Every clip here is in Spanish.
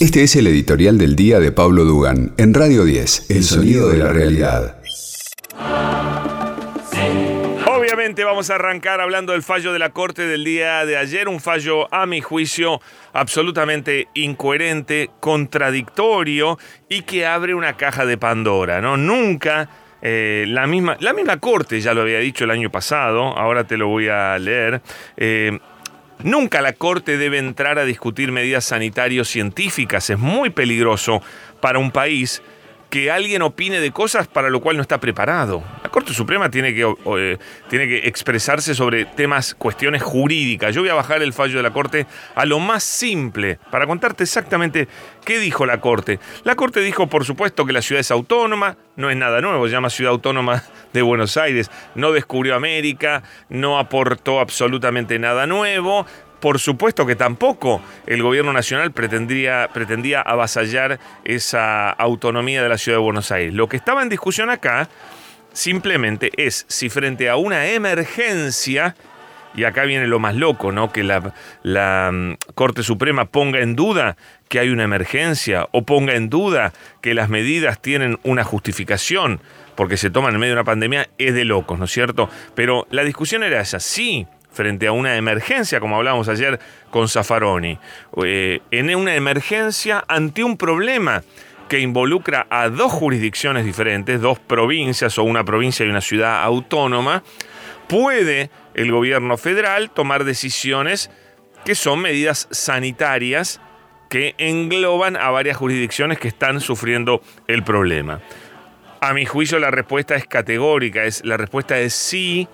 Este es el editorial del día de Pablo Dugan en Radio 10, El sonido de la realidad. Obviamente vamos a arrancar hablando del fallo de la Corte del día de ayer, un fallo a mi juicio absolutamente incoherente, contradictorio y que abre una caja de Pandora, ¿no? Nunca eh, la, misma, la misma Corte ya lo había dicho el año pasado, ahora te lo voy a leer. Eh, nunca la Corte debe entrar a discutir medidas sanitarios científicas. Es muy peligroso para un país que alguien opine de cosas para lo cual no está preparado. La Corte Suprema tiene que, eh, tiene que expresarse sobre temas, cuestiones jurídicas. Yo voy a bajar el fallo de la Corte a lo más simple para contarte exactamente qué dijo la Corte. La Corte dijo, por supuesto, que la ciudad es autónoma, no es nada nuevo, se llama Ciudad Autónoma de Buenos Aires, no descubrió América, no aportó absolutamente nada nuevo, por supuesto que tampoco el gobierno nacional pretendía, pretendía avasallar esa autonomía de la ciudad de Buenos Aires. Lo que estaba en discusión acá simplemente es si frente a una emergencia, y acá viene lo más loco, ¿no? Que la, mm, Corte Suprema ponga en duda que hay una emergencia o ponga en duda que las medidas tienen una justificación porque se toman en medio de una pandemia, es de locos, ¿no es cierto? Pero la discusión era esa, sí, frente a una emergencia, como hablábamos ayer con Zaffaroni, eh, en una emergencia ante un problema que involucra a dos jurisdicciones diferentes, dos provincias o una provincia y una ciudad autónoma, puede el gobierno federal tomar decisiones que son medidas sanitarias que engloban a varias jurisdicciones que están sufriendo el problema. A mi juicio la respuesta es categórica, es, la respuesta es sí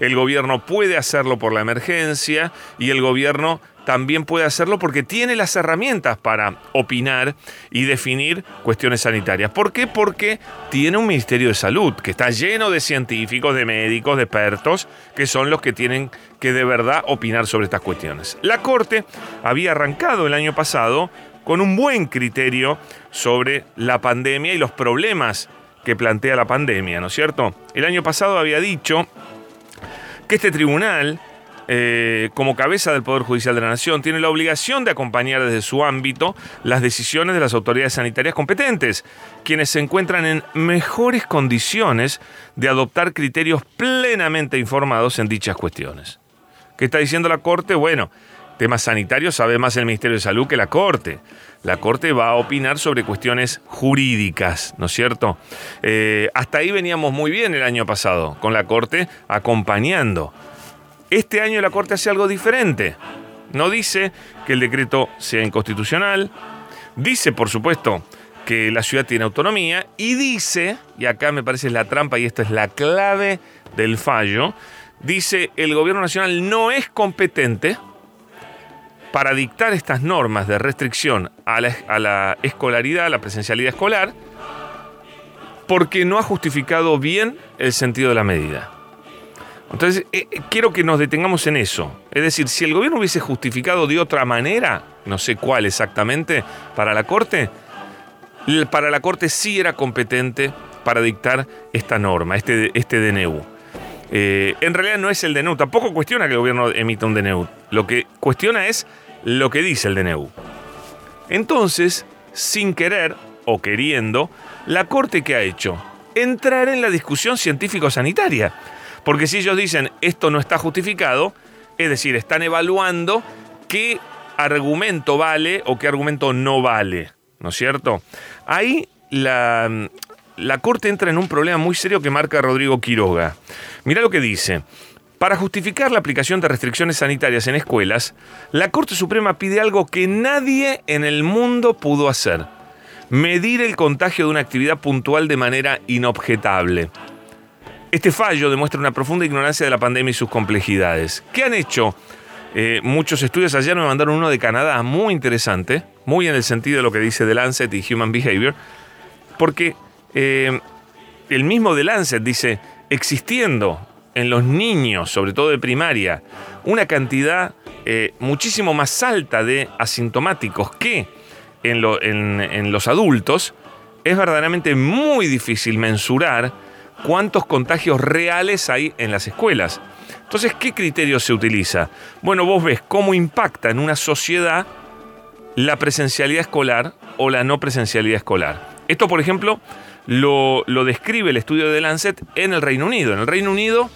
el gobierno puede hacerlo por la emergencia y el gobierno también puede hacerlo porque tiene las herramientas para opinar y definir cuestiones sanitarias. ¿Por qué? Porque tiene un Ministerio de Salud que está lleno de científicos, de médicos, de expertos, que son los que tienen que de verdad opinar sobre estas cuestiones. La Corte había arrancado el año pasado con un buen criterio sobre la pandemia y los problemas que plantea la pandemia, ¿no es cierto? El año pasado había dicho que este tribunal, eh, como cabeza del Poder Judicial de la Nación, tiene la obligación de acompañar desde su ámbito las decisiones de las autoridades sanitarias competentes, quienes se encuentran en mejores condiciones de adoptar criterios plenamente informados en dichas cuestiones. ¿Qué está diciendo la Corte? Bueno, temas sanitarios sabe más el Ministerio de Salud que la Corte. La Corte va a opinar sobre cuestiones jurídicas, ¿no es cierto? Eh, hasta ahí veníamos muy bien el año pasado, con la Corte acompañando. Este año la Corte hace algo diferente. No dice que el decreto sea inconstitucional, dice, por supuesto, que la ciudad tiene autonomía y dice, y acá me parece la trampa y esta es la clave del fallo, dice el gobierno nacional no es competente para dictar estas normas de restricción a la, escolaridad, a la presencialidad escolar, porque no ha justificado bien el sentido de la medida. Entonces, eh, eh, quiero que nos detengamos en eso. Es decir, si el gobierno hubiese justificado de otra manera, no sé cuál exactamente, para la Corte, para la Corte sí era competente para dictar esta norma, este, este DNU. Eh, en realidad no es el DNU, tampoco cuestiona que el gobierno emita un DNU. Lo que cuestiona es lo que dice el DNU. Entonces, sin querer o queriendo, la Corte que ha hecho? Entrar en la discusión científico-sanitaria. Porque si ellos dicen esto no está justificado, es decir, están evaluando qué argumento vale o qué argumento no vale, ¿no es cierto? Ahí la, la Corte entra en un problema muy serio que marca Rodrigo Quiroga. Mira lo que dice. Para justificar la aplicación de restricciones sanitarias en escuelas, la Corte Suprema pide algo que nadie en el mundo pudo hacer. Medir el contagio de una actividad puntual de manera inobjetable. Este fallo demuestra una profunda ignorancia de la pandemia y sus complejidades. ¿Qué han hecho? Eh, muchos estudios ayer me mandaron uno de Canadá muy interesante, muy en el sentido de lo que dice The Lancet y Human Behavior, porque eh, el mismo The Lancet dice, existiendo en los niños, sobre todo de primaria, una cantidad eh, muchísimo más alta de asintomáticos que en, en los adultos, es verdaderamente muy difícil mensurar cuántos contagios reales hay en las escuelas. Entonces, ¿qué criterio se utiliza? Bueno, vos ves cómo impacta en una sociedad la presencialidad escolar o la no presencialidad escolar. Esto, por ejemplo, lo, describe el estudio de Lancet en el Reino Unido. En el Reino Unido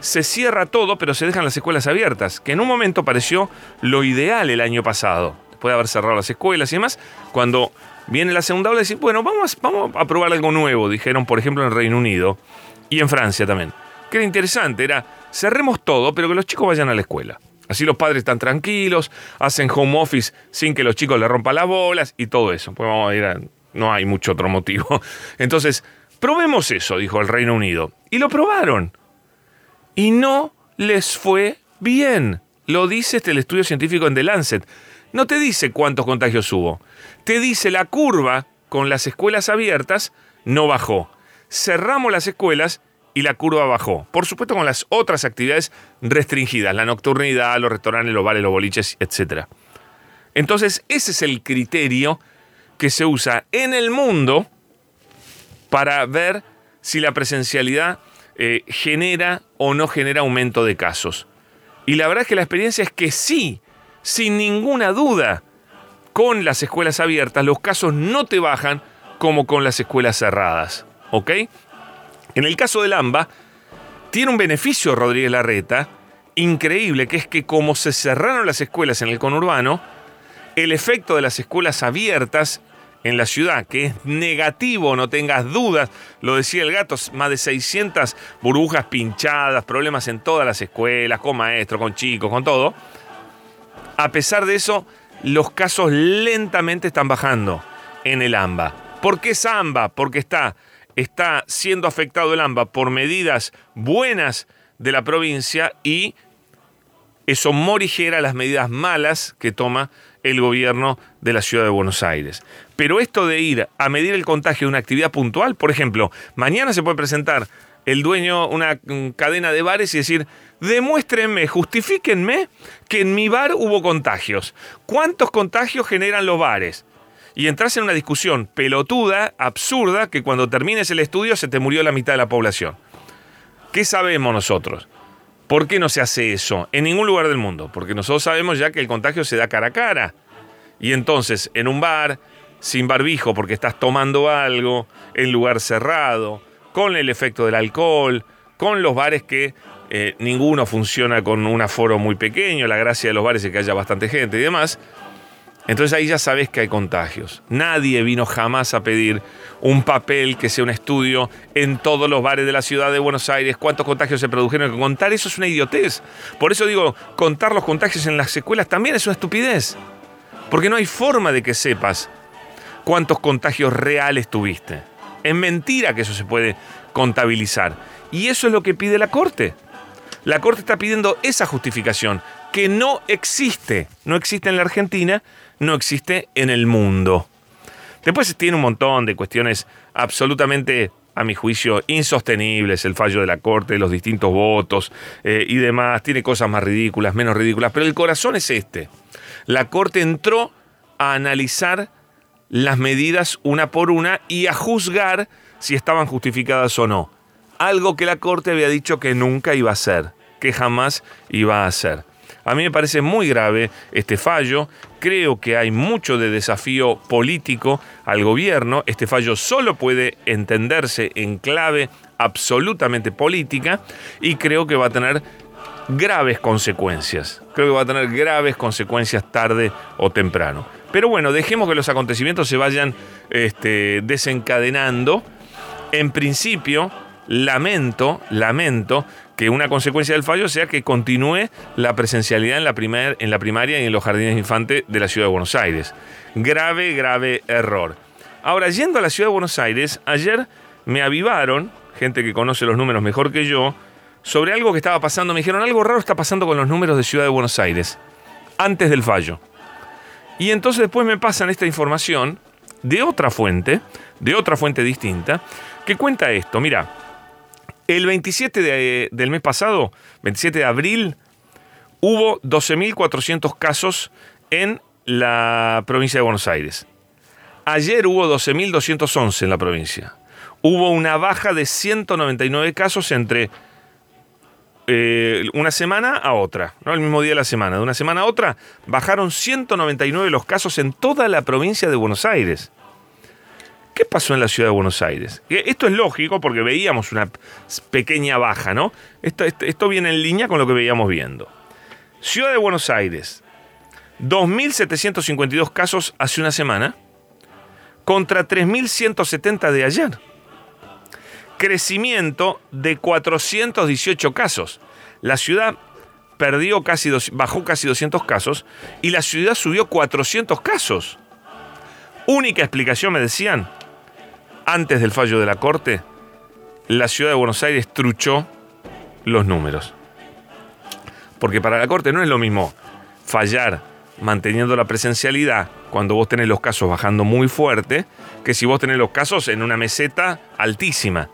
se cierra todo, pero se dejan las escuelas abiertas, que en un momento pareció lo ideal el año pasado, después de haber cerrado las escuelas y demás, cuando viene la segunda ola, decir, bueno, vamos, vamos a probar algo nuevo, dijeron, por ejemplo, en el Reino Unido y en Francia también. Que era interesante, era, cerremos todo, pero que los chicos vayan a la escuela. Así los padres están tranquilos, hacen home office sin que los chicos le rompan las bolas y todo eso. Pues vamos a ir a, no hay mucho otro motivo. Entonces, probemos eso, dijo el Reino Unido. Y lo probaron y no les fue bien. Lo dice este el estudio científico en The Lancet. No te dice cuántos contagios hubo. Te dice la curva con las escuelas abiertas no bajó. Cerramos las escuelas y la curva bajó. Por supuesto con las otras actividades restringidas, la nocturnidad, los restaurantes, los bares, los boliches, etc. Entonces ese es el criterio que se usa en el mundo para ver si la presencialidad eh, genera o no genera aumento de casos. Y la verdad es que la experiencia es que sí, sin ninguna duda, con las escuelas abiertas los casos no te bajan como con las escuelas cerradas. ¿Ok? En el caso del AMBA, tiene un beneficio Rodríguez Larreta increíble, que es que como se cerraron las escuelas en el conurbano, el efecto de las escuelas abiertas en la ciudad, que es negativo, no tengas dudas, lo decía el gato, más de 600 burbujas pinchadas, problemas en todas las escuelas, con maestros, con chicos, con todo. A pesar de eso, los casos lentamente están bajando en el AMBA. ¿Por qué es AMBA? Porque está, está siendo afectado el AMBA por medidas buenas de la provincia y eso morigera las medidas malas que toma el gobierno de la ciudad de Buenos Aires. Pero esto de ir a medir el contagio de una actividad puntual, por ejemplo, mañana se puede presentar el dueño una mm, cadena de bares y decir, demuéstrenme, justifíquenme que en mi bar hubo contagios. ¿Cuántos contagios generan los bares? Y entras en una discusión pelotuda, absurda, que cuando termines el estudio se te murió la mitad de la población. ¿Qué sabemos nosotros? ¿Por qué no se hace eso? En ningún lugar del mundo. Porque nosotros sabemos ya que el contagio se da cara a cara. Y entonces, en un bar, sin barbijo porque estás tomando algo, en lugar cerrado, con el efecto del alcohol, con los bares que eh, ninguno funciona con un aforo muy pequeño, la gracia de los bares es que haya bastante gente y demás. Entonces ahí ya sabes que hay contagios. Nadie vino jamás a pedir un papel que sea un estudio en todos los bares de la ciudad de Buenos Aires, cuántos contagios se produjeron. Contar eso es una idiotez. Por eso digo, contar los contagios en las secuelas también es una estupidez. Porque no hay forma de que sepas cuántos contagios reales tuviste. Es mentira que eso se puede contabilizar. Y eso es lo que pide la Corte. La Corte está pidiendo esa justificación, que no existe. No existe en la Argentina, no existe en el mundo. Después tiene un montón de cuestiones absolutamente, a mi juicio, insostenibles, el fallo de la Corte, los distintos votos eh, y demás. Tiene cosas más ridículas, menos ridículas, pero el corazón es este. La Corte entró a analizar las medidas una por una y a juzgar si estaban justificadas o no. Algo que la Corte había dicho que nunca iba a hacer, que jamás iba a hacer. A mí me parece muy grave este fallo. Creo que hay mucho de desafío político al gobierno. Este fallo solo puede entenderse en clave absolutamente política y creo que va a tener graves consecuencias. Creo que va a tener graves consecuencias tarde o temprano. Pero bueno, dejemos que los acontecimientos se vayan este, desencadenando. En principio, lamento, lamento que una consecuencia del fallo sea que continúe la presencialidad en la, en la primaria y en los jardines infantes de la ciudad de Buenos Aires. Grave, grave error. Ahora, yendo a la ciudad de Buenos Aires, ayer me avivaron, gente que conoce los números mejor que yo, sobre algo que estaba pasando. Me dijeron, algo raro está pasando con los números de Ciudad de Buenos Aires, antes del fallo. Y entonces después me pasan esta información de otra fuente, de otra fuente distinta, que cuenta esto. Mira, el 27 del mes pasado, 27 de abril, hubo 12.400 casos en la provincia de Buenos Aires. Ayer hubo 12.211 en la provincia. Hubo una baja de 199 casos entre eh, una semana a otra, ¿no? El mismo día de la semana. De una semana a otra bajaron 199 los casos en toda la provincia de Buenos Aires. ¿Qué pasó en la ciudad de Buenos Aires? Esto es lógico porque veíamos una pequeña baja, ¿no? Esto, viene en línea con lo que veíamos viendo. Ciudad de Buenos Aires, 2.752 casos hace una semana contra 3.170 de ayer. Crecimiento de 418 casos. La ciudad perdió casi bajó casi 200 casos y la ciudad subió 400 casos. Única explicación, me decían, antes del fallo de la Corte, la ciudad de Buenos Aires truchó los números. Porque para la Corte no es lo mismo fallar manteniendo la presencialidad cuando vos tenés los casos bajando muy fuerte que si vos tenés los casos en una meseta altísima.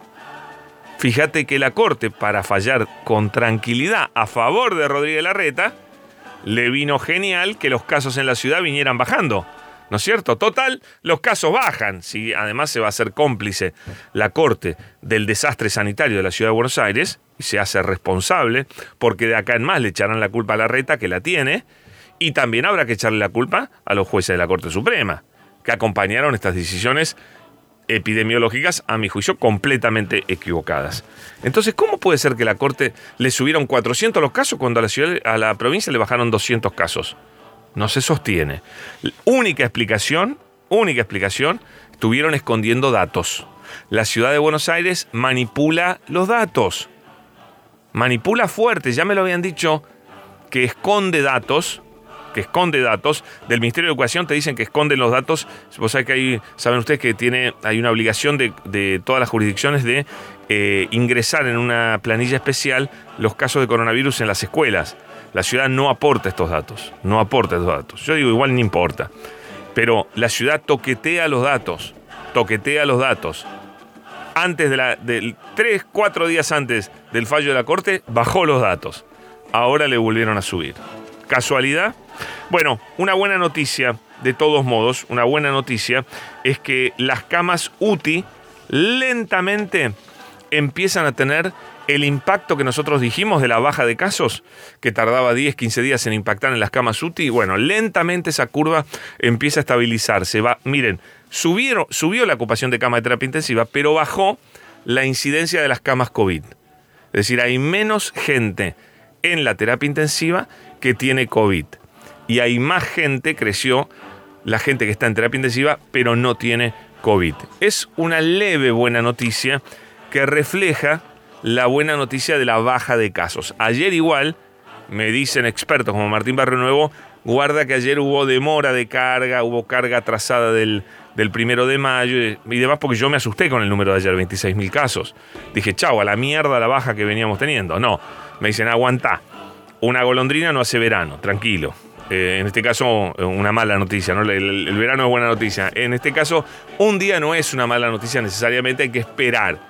Fíjate que la Corte, para fallar con tranquilidad a favor de Rodríguez Larreta, le vino genial que los casos en la ciudad vinieran bajando. ¿No es cierto? Total, los casos bajan. Si además se va a hacer cómplice la Corte del desastre sanitario de la ciudad de Buenos Aires y se hace responsable, porque de acá en más le echarán la culpa a la reta que la tiene, y también habrá que echarle la culpa a los jueces de la Corte Suprema, que acompañaron estas decisiones epidemiológicas, a mi juicio, completamente equivocadas. Entonces, ¿cómo puede ser que la Corte le subieron 400 los casos cuando a la, ciudad, a la provincia le bajaron 200 casos? No se sostiene. Única explicación, única explicación, estuvieron escondiendo datos. La ciudad de Buenos Aires manipula los datos. Manipula fuerte, ya me lo habían dicho, que esconde datos, que esconde datos. Del Ministerio de Educación te dicen que esconden los datos. Vos sabés que ahí, saben ustedes que tiene, hay una obligación de, todas las jurisdicciones de eh, ingresar en una planilla especial los casos de coronavirus en las escuelas. La ciudad no aporta estos datos, no aporta estos datos. Yo digo, igual no importa. Pero la ciudad toquetea los datos, toquetea los datos. Antes de la, del tres, cuatro días antes del fallo de la Corte, bajó los datos. Ahora le volvieron a subir. ¿Casualidad? Bueno, una buena noticia, de todos modos, una buena noticia es que las camas UTI lentamente empiezan a tener el impacto que nosotros dijimos de la baja de casos, que tardaba 10, 15 días en impactar en las camas UTI, bueno, lentamente esa curva empieza a estabilizarse. Va, miren, subieron, subió la ocupación de cama de terapia intensiva, pero bajó la incidencia de las camas COVID. Es decir, hay menos gente en la terapia intensiva que tiene COVID. Y hay más gente, creció la gente que está en terapia intensiva, pero no tiene COVID. Es una leve buena noticia que refleja la buena noticia de la baja de casos. Ayer igual, me dicen expertos como Martín Barrio Nuevo, guarda que ayer hubo demora de carga, hubo carga atrasada del, del primero de mayo y demás, porque yo me asusté con el número de ayer, 26.000 casos. Dije, chau, a la mierda la baja que veníamos teniendo. No, me dicen, aguanta, una golondrina no hace verano, tranquilo. Eh, en este caso, una mala noticia, ¿no? el verano es buena noticia. En este caso, un día no es una mala noticia necesariamente, hay que esperar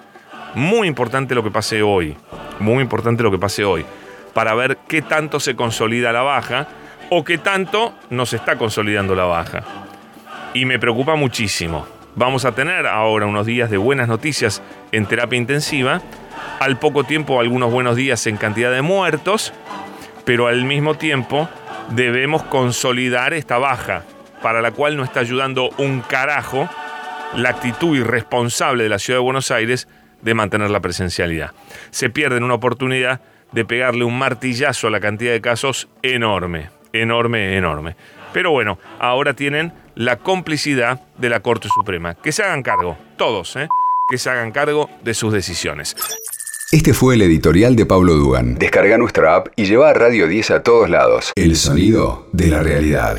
muy importante lo que pase hoy, muy importante lo que pase hoy, para ver qué tanto se consolida la baja o qué tanto nos está consolidando la baja. Y me preocupa muchísimo. Vamos a tener ahora unos días de buenas noticias en terapia intensiva, al poco tiempo algunos buenos días en cantidad de muertos, pero al mismo tiempo debemos consolidar esta baja, para la cual no está ayudando un carajo la actitud irresponsable de la ciudad de Buenos Aires de mantener la presencialidad. Se pierden una oportunidad de pegarle un martillazo a la cantidad de casos enorme, enorme, enorme. Pero bueno, ahora tienen la complicidad de la Corte Suprema. Que se hagan cargo, todos, ¿eh? que se hagan cargo de sus decisiones. Este fue el editorial de Pablo Dugan. Descarga nuestra app y lleva a Radio 10 a todos lados. El sonido de la realidad.